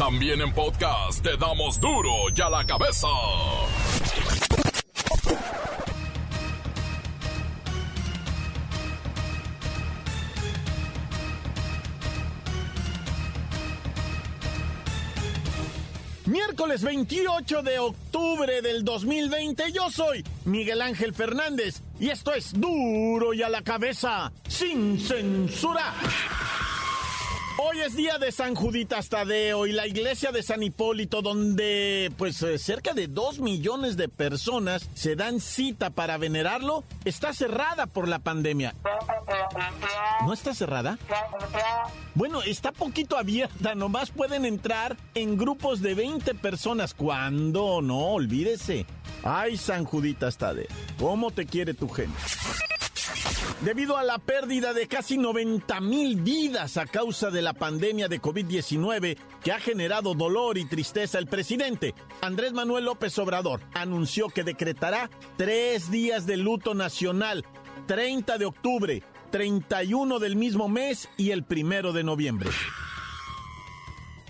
También en podcast te damos duro y a la cabeza. Miércoles 28 de octubre del 2020, yo soy Miguel Ángel Fernández y esto es duro y a la cabeza, sin censura. Hoy es día de San Juditas Tadeo y la iglesia de San Hipólito, donde pues eh, cerca de dos millones de personas se dan cita para venerarlo, está cerrada por la pandemia. ¿No está cerrada? Bueno, está poquito abierta, nomás pueden entrar en grupos de 20 personas. ¿Cuándo? No, olvídese. Ay, San Juditas Tadeo, ¿cómo te quiere tu gente? Debido a la pérdida de casi 90 mil vidas a causa de la pandemia de COVID-19 que ha generado dolor y tristeza, el presidente Andrés Manuel López Obrador anunció que decretará tres días de luto nacional, 30 de octubre, 31 del mismo mes y el primero de noviembre.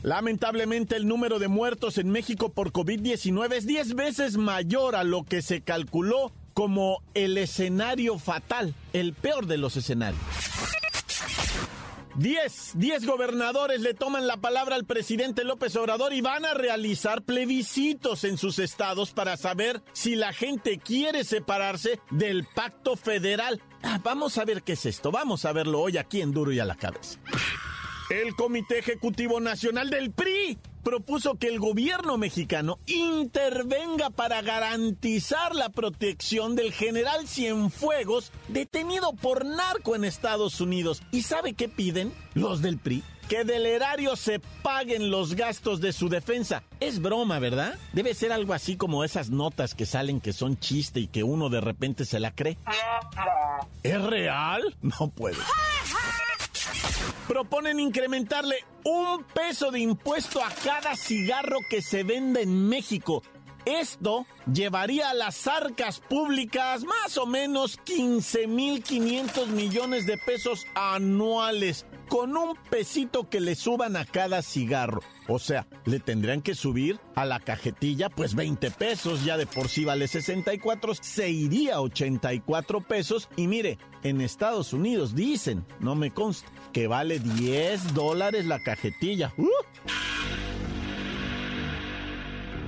Lamentablemente el número de muertos en México por COVID-19 es 10 veces mayor a lo que se calculó como el escenario fatal, el peor de los escenarios. Diez, diez gobernadores le toman la palabra al presidente López Obrador y van a realizar plebiscitos en sus estados para saber si la gente quiere separarse del pacto federal. Ah, vamos a ver qué es esto, vamos a verlo hoy aquí en Duro y a la cabeza. El Comité Ejecutivo Nacional del PRI propuso que el gobierno mexicano intervenga para garantizar la protección del general Cienfuegos detenido por narco en Estados Unidos. ¿Y sabe qué piden los del PRI? Que del erario se paguen los gastos de su defensa. Es broma, ¿verdad? Debe ser algo así como esas notas que salen que son chiste y que uno de repente se la cree. ¿Es real? No puede proponen incrementarle un peso de impuesto a cada cigarro que se venda en México. Esto llevaría a las arcas públicas más o menos 15.500 millones de pesos anuales con un pesito que le suban a cada cigarro. O sea, le tendrían que subir a la cajetilla pues 20 pesos, ya de por sí vale 64, se iría a 84 pesos. Y mire, en Estados Unidos dicen, no me consta, que vale 10 dólares la cajetilla. ¡Uh!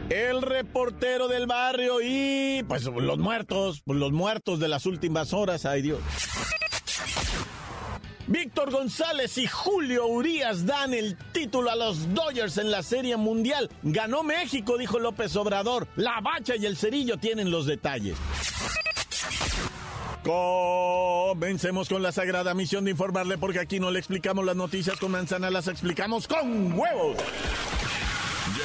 El reportero del barrio y pues los muertos, los muertos de las últimas horas, ay Dios. Víctor González y Julio Urias dan el título a los Dodgers en la Serie Mundial. Ganó México, dijo López Obrador. La bacha y el cerillo tienen los detalles. Comencemos con la sagrada misión de informarle porque aquí no le explicamos las noticias con manzana, las explicamos con huevos.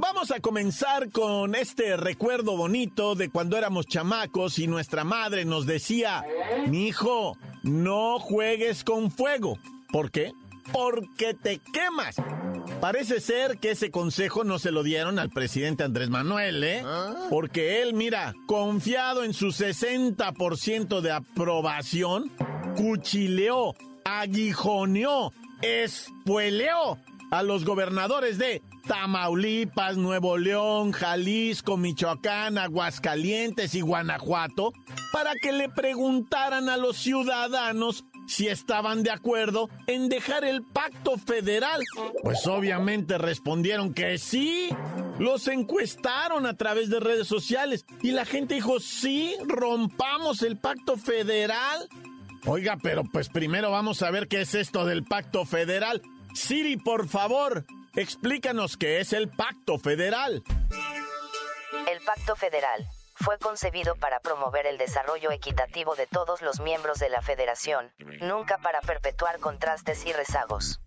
Vamos a comenzar con este recuerdo bonito de cuando éramos chamacos y nuestra madre nos decía, mi hijo, no juegues con fuego. ¿Por qué? Porque te quemas. Parece ser que ese consejo no se lo dieron al presidente Andrés Manuel, ¿eh? Porque él, mira, confiado en su 60% de aprobación, cuchileó, aguijoneó, espueleó a los gobernadores de Tamaulipas, Nuevo León, Jalisco, Michoacán, Aguascalientes y Guanajuato para que le preguntaran a los ciudadanos si estaban de acuerdo en dejar el pacto federal. Pues obviamente respondieron que sí. Los encuestaron a través de redes sociales y la gente dijo, sí, rompamos el pacto federal. Oiga, pero pues primero vamos a ver qué es esto del pacto federal. Siri, por favor, explícanos qué es el pacto federal. El pacto federal fue concebido para promover el desarrollo equitativo de todos los miembros de la federación, nunca para perpetuar contrastes y rezagos.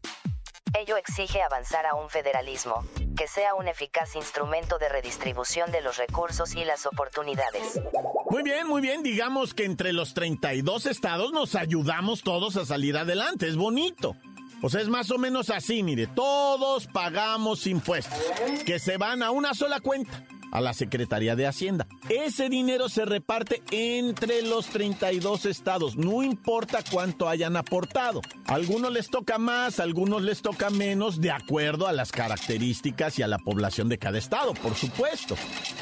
Ello exige avanzar a un federalismo, que sea un eficaz instrumento de redistribución de los recursos y las oportunidades. Muy bien, muy bien. Digamos que entre los 32 estados nos ayudamos todos a salir adelante. Es bonito. Pues es más o menos así, mire, todos pagamos impuestos que se van a una sola cuenta a la Secretaría de Hacienda. Ese dinero se reparte entre los 32 estados, no importa cuánto hayan aportado. algunos les toca más, algunos les toca menos, de acuerdo a las características y a la población de cada estado, por supuesto.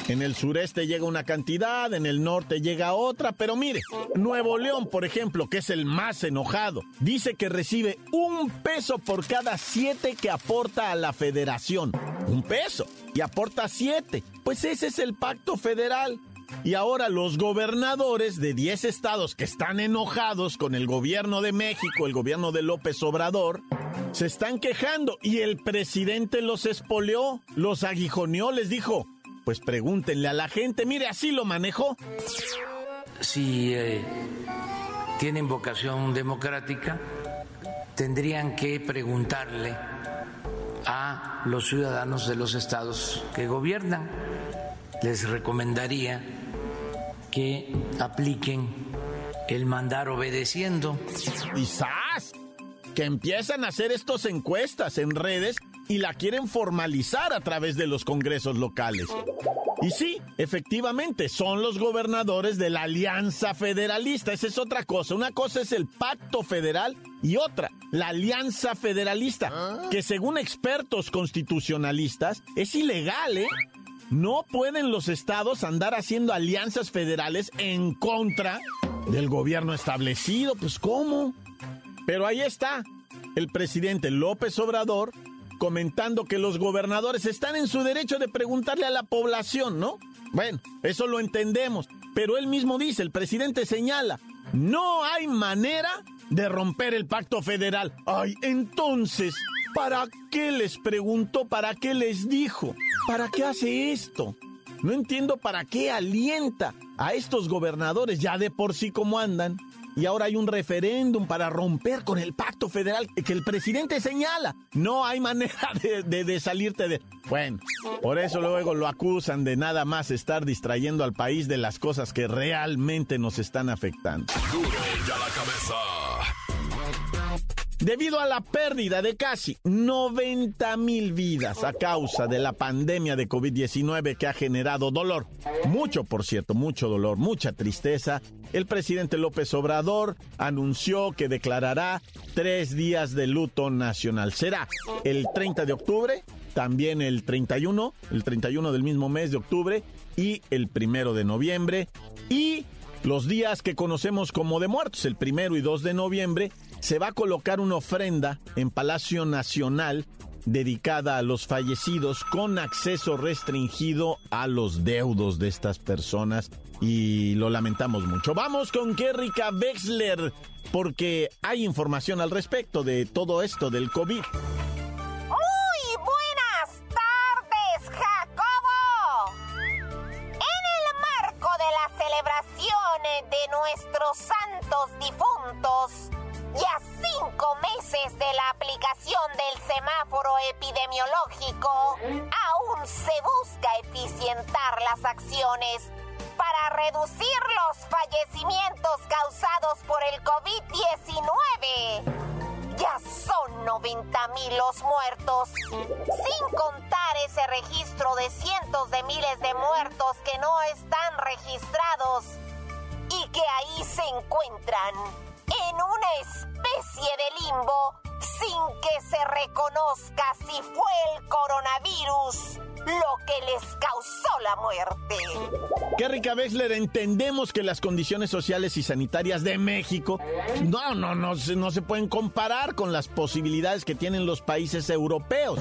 En el sureste llega una cantidad, en el norte llega otra, pero mire, Nuevo León, por ejemplo, que es el más enojado, dice que recibe un peso por cada siete que aporta a la federación. Un peso y aporta siete. Pues ese es el pacto federal. Y ahora los gobernadores de 10 estados que están enojados con el gobierno de México, el gobierno de López Obrador, se están quejando y el presidente los espoleó, los aguijoneó, les dijo, pues pregúntenle a la gente, mire, así lo manejó. Si eh, tienen vocación democrática, tendrían que preguntarle a los ciudadanos de los estados que gobiernan. Les recomendaría que apliquen el mandar obedeciendo. Quizás que empiezan a hacer estas encuestas en redes y la quieren formalizar a través de los congresos locales. Y sí, efectivamente, son los gobernadores de la Alianza Federalista. Esa es otra cosa. Una cosa es el pacto federal y otra, la Alianza Federalista, que según expertos constitucionalistas es ilegal, ¿eh? No pueden los estados andar haciendo alianzas federales en contra del gobierno establecido. Pues ¿cómo? Pero ahí está, el presidente López Obrador comentando que los gobernadores están en su derecho de preguntarle a la población, ¿no? Bueno, eso lo entendemos, pero él mismo dice, el presidente señala, no hay manera de romper el pacto federal. Ay, entonces, ¿para qué les preguntó? ¿Para qué les dijo? ¿Para qué hace esto? No entiendo para qué alienta a estos gobernadores ya de por sí como andan y ahora hay un referéndum para romper con el pacto federal que el presidente señala. No hay manera de, salirte de... Bueno, por eso luego lo acusan de nada más estar distrayendo al país de las cosas que realmente nos están afectando. ya la cabeza. Debido a la pérdida de casi 90 mil vidas a causa de la pandemia de COVID-19 que ha generado dolor, mucho por cierto, mucho dolor, mucha tristeza, el presidente López Obrador anunció que declarará tres días de luto nacional. Será el 30 de octubre, también el 31, el 31 del mismo mes de octubre y el primero de noviembre y los días que conocemos como de muertos, el primero y 2 de noviembre, se va a colocar una ofrenda en Palacio Nacional dedicada a los fallecidos con acceso restringido a los deudos de estas personas y lo lamentamos mucho. Vamos con Kerrika Wexler porque hay información al respecto de todo esto del COVID. La muerte. Qué rica Bexler, entendemos que las condiciones sociales y sanitarias de México no, no, no, no se pueden comparar con las posibilidades que tienen los países europeos.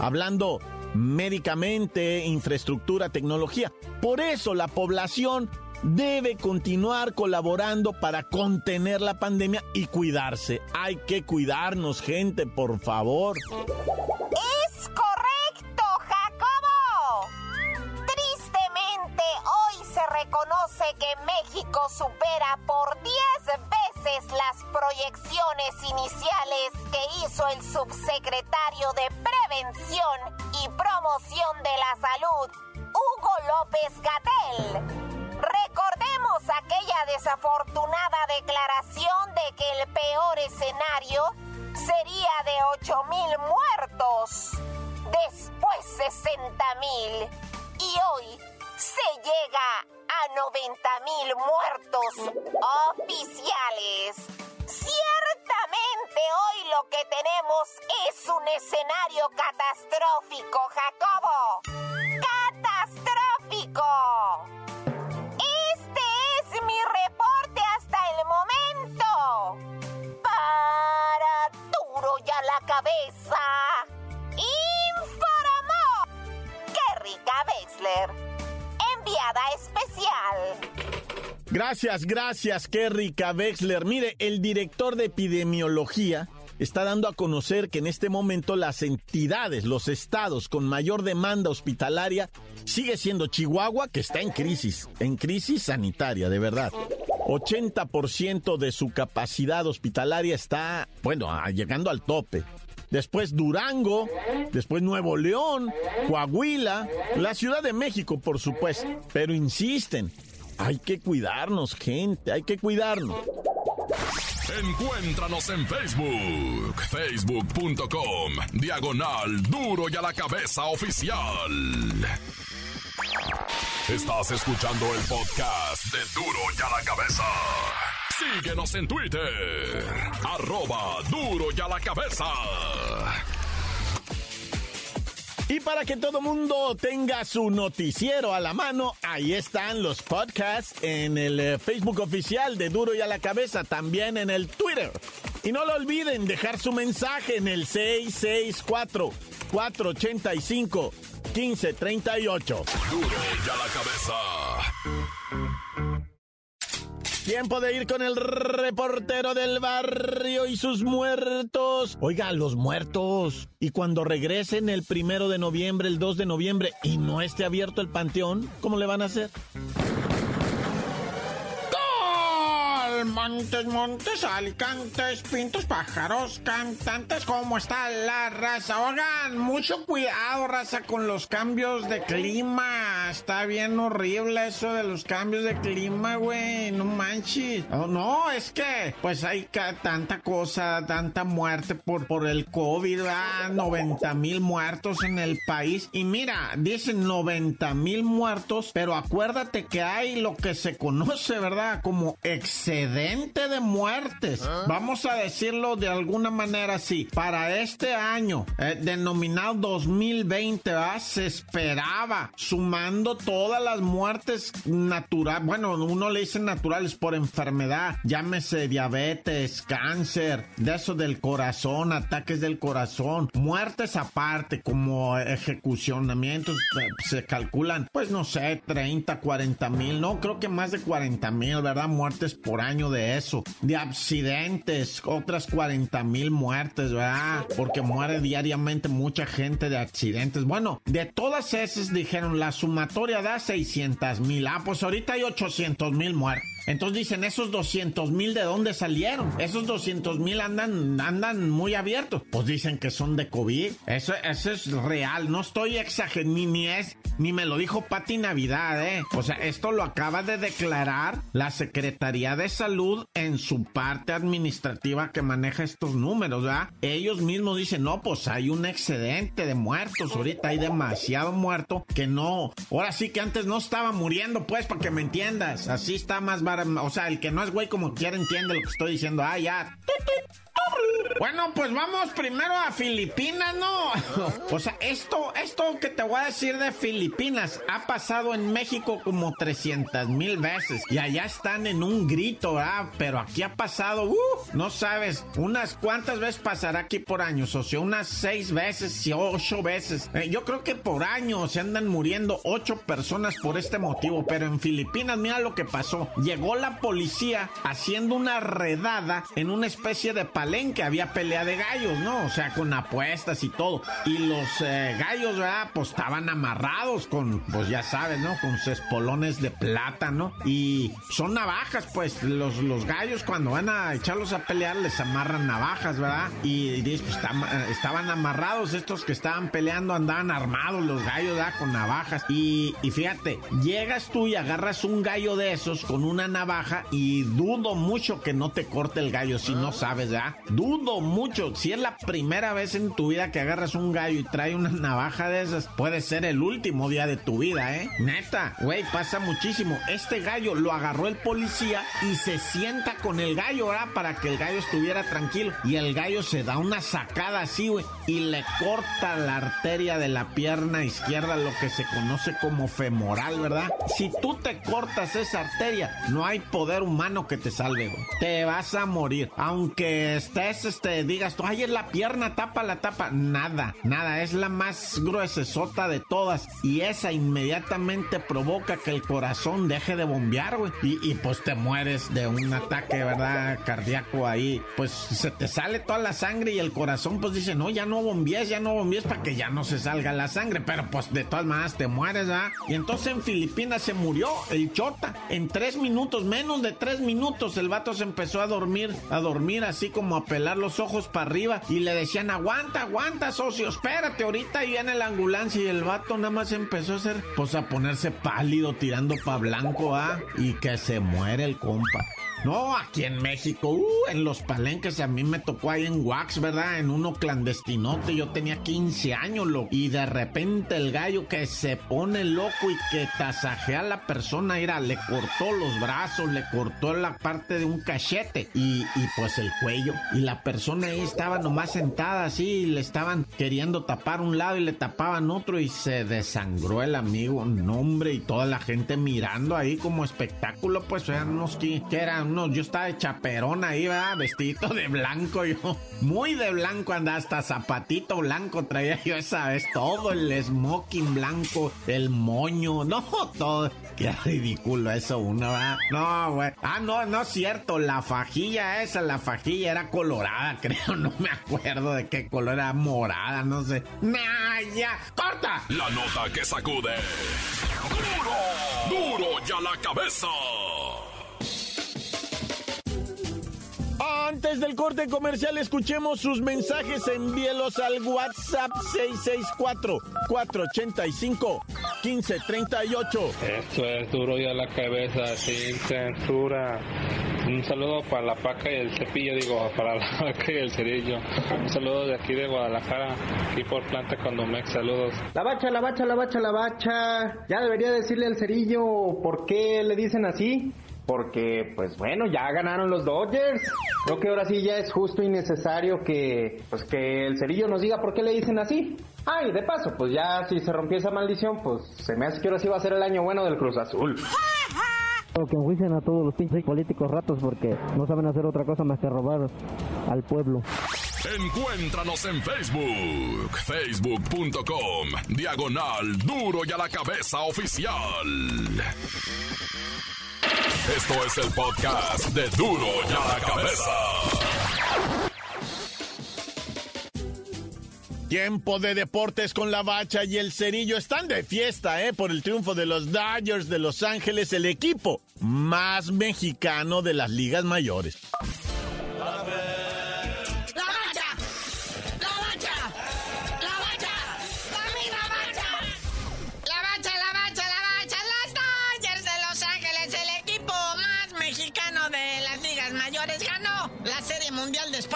Hablando médicamente, infraestructura, tecnología. Por eso la población debe continuar colaborando para contener la pandemia y cuidarse. Hay que cuidarnos, gente, por favor. Reconoce que México supera por 10 veces las proyecciones iniciales que hizo el subsecretario Promoción de la Salud, Hugo López Gatel. Recordemos aquella desafortunada declaración de que el peor escenario sería de 8 mil muertos, después 60 mil y hoy se llega 90 mil muertos oficiales. Ciertamente hoy lo que tenemos es un escenario catastrófico, Jacobo. ¡Catastrófico! Este es mi reporte hasta el momento. Para duro ya la cabeza. Informó Kerrika Wexler, enviada Gracias, gracias, Kerrika Wexler. Mire, el director de epidemiología está dando a conocer que en este momento las entidades, los estados con mayor demanda hospitalaria sigue siendo Chihuahua, que está en crisis, en crisis sanitaria, de verdad. 80% de su capacidad hospitalaria está, bueno, llegando al tope. Después Durango, después Nuevo León, Coahuila, la Ciudad de México, por supuesto. Pero insisten, hay que cuidarnos, gente, hay que cuidarnos. Encuéntranos en Facebook, facebook.com, diagonal duro y a la cabeza oficial. Estás escuchando el podcast de duro y a la cabeza. Síguenos en Twitter, arroba duro y a la cabeza. Y para que todo mundo tenga su noticiero a la mano, ahí están los podcasts en el eh, Facebook oficial de Duro y a la Cabeza, también en el Twitter. Y no lo olviden dejar su mensaje en el 664-485-1538. Duro y a la cabeza. Tiempo de ir con el reportero del barrio y sus muertos. Oiga, los muertos. Y cuando regresen el primero de noviembre, el 2 de noviembre, y no esté abierto el panteón, ¿cómo le van a hacer? Montes, montes, alicantes, pintos, pájaros, cantantes, ¿cómo está la raza? Oigan, mucho cuidado, raza, con los cambios de clima. Está bien horrible eso de los cambios de clima, güey. No manches. Oh, no, es que, pues hay tanta cosa, tanta muerte por, por el COVID, ¿verdad? 90 mil muertos en el país. Y mira, dicen 90 mil muertos, pero acuérdate que hay lo que se conoce, ¿verdad? Como excedente de muertes. Vamos a decirlo de alguna manera así. Para este año, eh, denominado 2020, se esperaba, sumando todas las muertes naturales, bueno, uno le dice naturales por enfermedad, llámese diabetes, cáncer, de eso del corazón, ataques del corazón, muertes aparte, como ejecucionamientos, se calculan, pues no sé, 30, 40 mil, no, creo que más de 40 mil, ¿verdad? Muertes por año de eso, de accidentes, otras 40 mil muertes, ¿verdad? Porque muere diariamente mucha gente de accidentes. Bueno, de todas esas dijeron, la sumatoria da 600 mil. Ah, pues ahorita hay 800 mil muertos. Entonces dicen, esos 200 mil de dónde salieron? Esos 200 mil andan, andan muy abiertos. Pues dicen que son de COVID. Eso, eso es real. No estoy exagerando, ni, es, ni me lo dijo Pati Navidad, ¿eh? O sea, esto lo acaba de declarar la Secretaría de Salud en su parte administrativa que maneja estos números, ¿verdad? Ellos mismos dicen, no, pues hay un excedente de muertos. Ahorita hay demasiado muerto que no. Ahora sí que antes no estaba muriendo, pues, para que me entiendas. Así está más o sea, el que no es güey como quiera entiende lo que estoy diciendo. Ah, ya. Bueno, pues vamos primero a Filipinas, ¿no? O sea, esto, esto que te voy a decir de Filipinas ha pasado en México como 300 mil veces y allá están en un grito, ¿ah? Pero aquí ha pasado, uh, no sabes, unas cuantas veces pasará aquí por años, o sea, unas seis veces y ocho veces. Eh, yo creo que por año se andan muriendo ocho personas por este motivo, pero en Filipinas, mira lo que pasó. Llegó la policía haciendo una redada en una especie de palenque, había pelea de gallos, ¿no? O sea, con apuestas y todo. Y los eh, gallos ¿verdad? Pues estaban amarrados con, pues ya sabes, ¿no? Con sus espolones de plata, ¿no? Y son navajas, pues los, los gallos cuando van a echarlos a pelear les amarran navajas, ¿verdad? Y, dices, pues estaban amarrados estos que estaban peleando, andaban armados los gallos, ¿verdad? Con navajas. Y, y fíjate, llegas tú y agarras un gallo de esos con una navaja y dudo mucho que no te corte el gallo si no sabes, ¿verdad? Dudo mucho. Si es la primera vez en tu vida que agarras un gallo y trae una navaja de esas, puede ser el último día de tu vida, ¿eh? Neta, güey, pasa muchísimo. Este gallo lo agarró el policía y se sienta con el gallo, ¿verdad? Para que el gallo estuviera tranquilo. Y el gallo se da una sacada así, güey, y le corta la arteria de la pierna izquierda, lo que se conoce como femoral, ¿verdad? Si tú te cortas esa arteria, no hay poder humano que te salve, güey. Te vas a morir. Aunque estés, este, digas tú, ay, es la pierna, tapa la tapa. Nada, nada, es la más gruesesota de todas. Y esa inmediatamente provoca que el corazón deje de bombear, güey. Y, pues te mueres de un ataque, ¿verdad? Cardíaco ahí. Pues se te sale toda la sangre y el corazón pues dice, no, ya no bombees, ya no bombees para que ya no se salga la sangre. Pero pues de todas maneras te mueres, ¿verdad? Y entonces en Filipinas se murió el chota. En tres minutos, menos de tres minutos, el vato se empezó a dormir, a dormir así como pelar los ojos para arriba. Y le decían, aguanta, aguanta, socio, espérate, ahorita viene la ambulancia. Y el vato nada más empezó a hacer, pues a ponerse pálido, tirando pa' blanco, ¿ah? Y que se muere el compa. No, aquí en México, uh, en los palenques a mí me tocó ahí en Wax, ¿verdad? En uno clandestinote, yo tenía 15 años, loco. Y de repente el gallo que se pone loco y que tasajea a la persona, era, le cortó los brazos, le cortó la parte de un cachete y, y pues el cuello. Y la persona ahí estaba nomás sentada así y le estaban queriendo tapar un lado y le tapaban otro y se desangró el amigo, nombre, y toda la gente mirando ahí como espectáculo, pues eran unos que, que eran no, yo estaba de chaperón ahí, ¿verdad? Vestidito de blanco, yo. Muy de blanco andaba, hasta zapatito blanco traía yo esa vez. Todo el smoking blanco, el moño, no, todo. Qué ridículo eso uno, ¿verdad? No, güey. Ah, no, no es cierto. La fajilla esa, la fajilla era colorada, creo. No me acuerdo de qué color era morada, no sé. ¡Nah, ya! ¡Corta! La nota que sacude. ¡Duro! ¡Duro ya la cabeza! Antes del corte comercial, escuchemos sus mensajes. Envíelos al WhatsApp 664-485-1538. Esto es duro y a la cabeza, sin censura. Un saludo para la paca y el cepillo, digo, para la paca y el cerillo. Un saludo de aquí de Guadalajara, aquí por Planta Condomex. Saludos. La bacha, la bacha, la bacha, la bacha. Ya debería decirle al cerillo por qué le dicen así porque pues bueno, ya ganaron los Dodgers. Creo que ahora sí ya es justo y necesario que pues que el cerillo nos diga por qué le dicen así. Ah, y de paso, pues ya si se rompió esa maldición, pues se me hace que ahora sí va a ser el año bueno del Cruz Azul. Que enjuicien a todos los pinches políticos ratos porque no saben hacer otra cosa más que robar al pueblo. Encuéntranos en Facebook, facebook.com, diagonal duro y a la cabeza oficial. Esto es el podcast de Duro y a la Cabeza. Tiempo de deportes con la bacha y el cerillo están de fiesta, ¿eh? Por el triunfo de los Dodgers de Los Ángeles, el equipo más mexicano de las ligas mayores.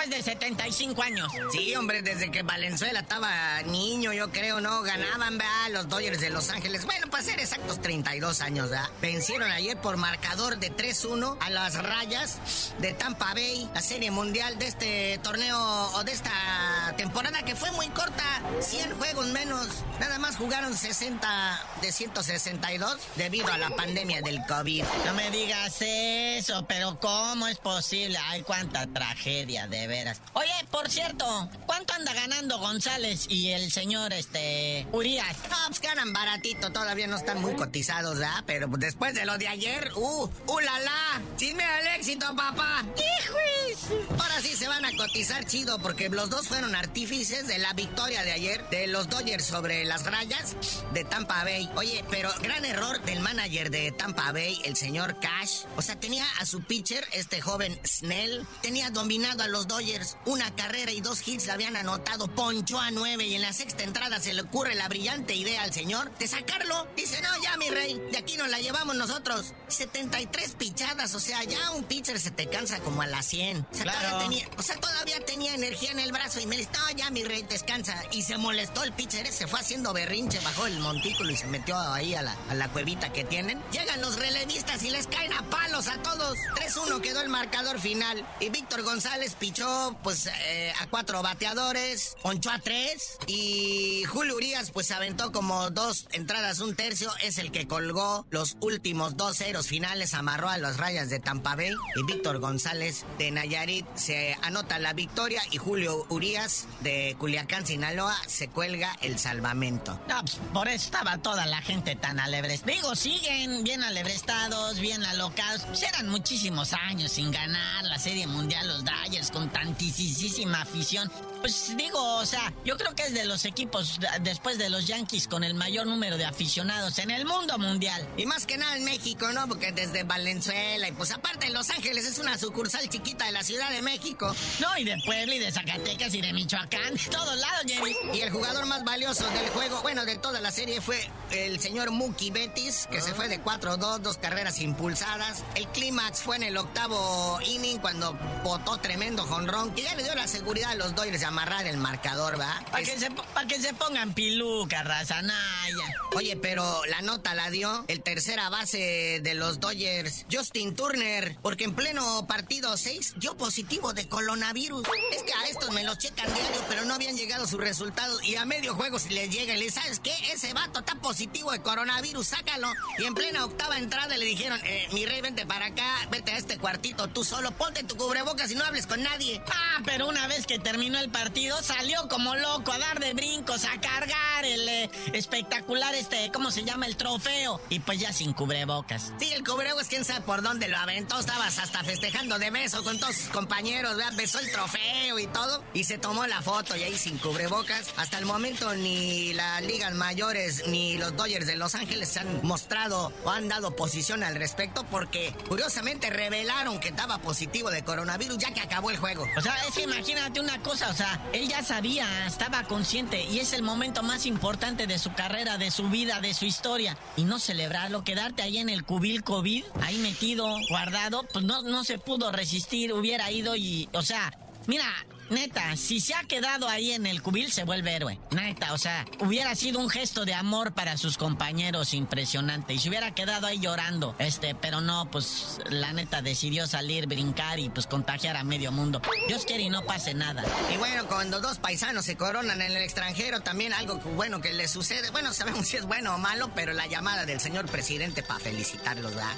Después de 75 años. Sí, hombre, desde que Valenzuela estaba niño, yo creo, ¿no? Ganaban, ¿verdad? Los Dodgers de Los Ángeles. Bueno, para ser exactos, 32 años, ¿verdad? Vencieron ayer por marcador de 3-1 a las rayas de Tampa Bay, la serie mundial de este torneo o de esta temporada que fue muy corta. 100 juegos menos. Nada más jugaron 60 de 162 debido a la pandemia del COVID. No me digas eso, pero ¿cómo es posible? Ay, cuánta tragedia, de veras. Oye, por cierto, ¿cuánto anda ganando González y el señor, este, Urias? No, pues ganan baratito, todavía no están muy cotizados, ¿verdad? Pero después de lo de ayer, ¡uh! ¡uh, la, la! ¡Chisme al éxito, papá! ¡Hijo! Ahora sí se van a cotizar chido porque los dos fueron artífices de la victoria de ayer de los Dodgers sobre las rayas de Tampa Bay. Oye, pero gran error del manager de Tampa Bay, el señor Cash. O sea, tenía a su pitcher, este joven Snell, tenía dominado a los Dodgers. Una carrera y dos hits le habían anotado, ponchó a nueve y en la sexta entrada se le ocurre la brillante idea al señor de sacarlo. Dice, no, ya mi rey, de aquí nos la llevamos nosotros. 73 pichadas, o sea, ya un pitcher se te cansa como a las 100. O sea, todavía tenía, o sea, todavía tenía energía en el brazo y me dice, no, ya mi rey, descansa. Y se molestó el pitcher, se fue haciendo berrinche, bajó el montículo y se metió ahí a la, a la cuevita que tienen. Llegan los relevistas y les caen a palos a todos. 3-1 quedó el marcador final. Y Víctor González pichó, pues, eh, a cuatro bateadores, ponchó a tres. Y Julio Urias, pues, aventó como dos entradas, un tercio. Es el que colgó los últimos dos ceros finales, amarró a las rayas de Tampa Bay. Y Víctor González de Nayarit se anota la victoria. Y Julio Urias de Culiacán, Sinaloa, se cuelga el salvamento. No, pues, por eso estaba toda la gente tan alebres. Digo, siguen bien alebrestados, bien alocados. Pues eran muchísimos años sin ganar la Serie Mundial los Dodgers con tantísima afición. Pues digo, o sea, yo creo que es de los equipos después de los Yankees con el mayor número de aficionados en el mundo mundial. Y más que nada en México, ¿no? Porque desde Valenzuela y pues aparte Los Ángeles es una sucursal chiquita de la Ciudad de México. No, y de Puebla y de Zacatecas y de Michoacán, todos lados, Jerry. Y el jugador más valioso del juego, bueno, de toda la serie fue el señor Mookie Bettis, que se fue de 4-2, dos carreras impulsadas. El clímax fue en el octavo inning cuando botó tremendo jonrón, que ya le dio la seguridad a los Dodgers de amarrar el marcador, ¿va? Para que, se, pa que se pongan piluca, razanaya. Oye, pero la nota la dio el tercera base de los Dodgers, Justin Turner, porque en pleno partido 6 dio positivo de coronavirus. Es que a estos me los checan diario, pero no habían llegado sus resultados. Y a medio juego si les llega y le ¿sabes qué? Ese vato está positivo de coronavirus, sácalo. Y en plena octava entrada le dijeron, eh, mi rey, vente para acá, vete a este cuartito tú solo, ponte tu cubrebocas y no hables con nadie. Ah, pero una vez que terminó el partido, partido salió como loco a dar de brincos, a cargar el eh, espectacular, este, ¿cómo se llama? El trofeo. Y pues ya sin cubrebocas. Sí, el cubrebocas, quién sabe por dónde lo aventó. Estabas hasta festejando de beso con todos compañeros, ¿verdad? Besó el trofeo y todo. Y se tomó la foto y ahí sin cubrebocas. Hasta el momento ni las ligas mayores ni los Dodgers de Los Ángeles se han mostrado o han dado posición al respecto porque curiosamente revelaron que estaba positivo de coronavirus ya que acabó el juego. O sea, es que imagínate una cosa, o sea, él ya sabía, estaba consciente y es el momento más importante de su carrera, de su vida, de su historia. Y no celebrarlo, quedarte ahí en el cubil COVID, ahí metido, guardado, pues no, no se pudo resistir, hubiera ido y, o sea, mira, Neta, si se ha quedado ahí en el cubil, se vuelve héroe. Neta, o sea, hubiera sido un gesto de amor para sus compañeros impresionante. Y se hubiera quedado ahí llorando. Este, pero no, pues la neta decidió salir, brincar y pues contagiar a medio mundo. Dios quiere y no pase nada. Y bueno, cuando dos paisanos se coronan en el extranjero, también algo bueno que les sucede. Bueno, sabemos si es bueno o malo, pero la llamada del señor presidente para felicitarlos, ¿verdad?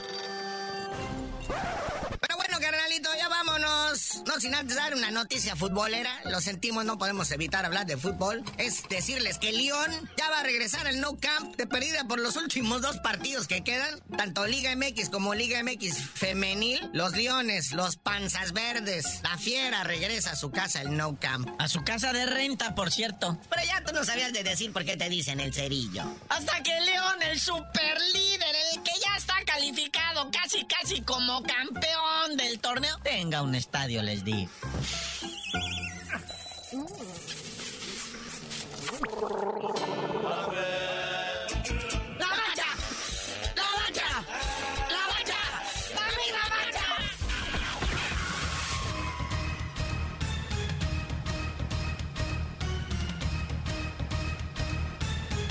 Carnalito, ya vámonos. No sin antes dar una noticia futbolera. Lo sentimos, no podemos evitar hablar de fútbol. Es decirles que León ya va a regresar al No Camp de perdida por los últimos dos partidos que quedan. Tanto Liga MX como Liga MX femenil. Los Leones, los Panzas Verdes. La Fiera regresa a su casa, el No Camp. A su casa de renta, por cierto. Pero ya tú no sabías de decir por qué te dicen el cerillo. Hasta que León, el super líder, el que ya está calificado casi, casi como campeón del torneo, tenga un estadio, les digo.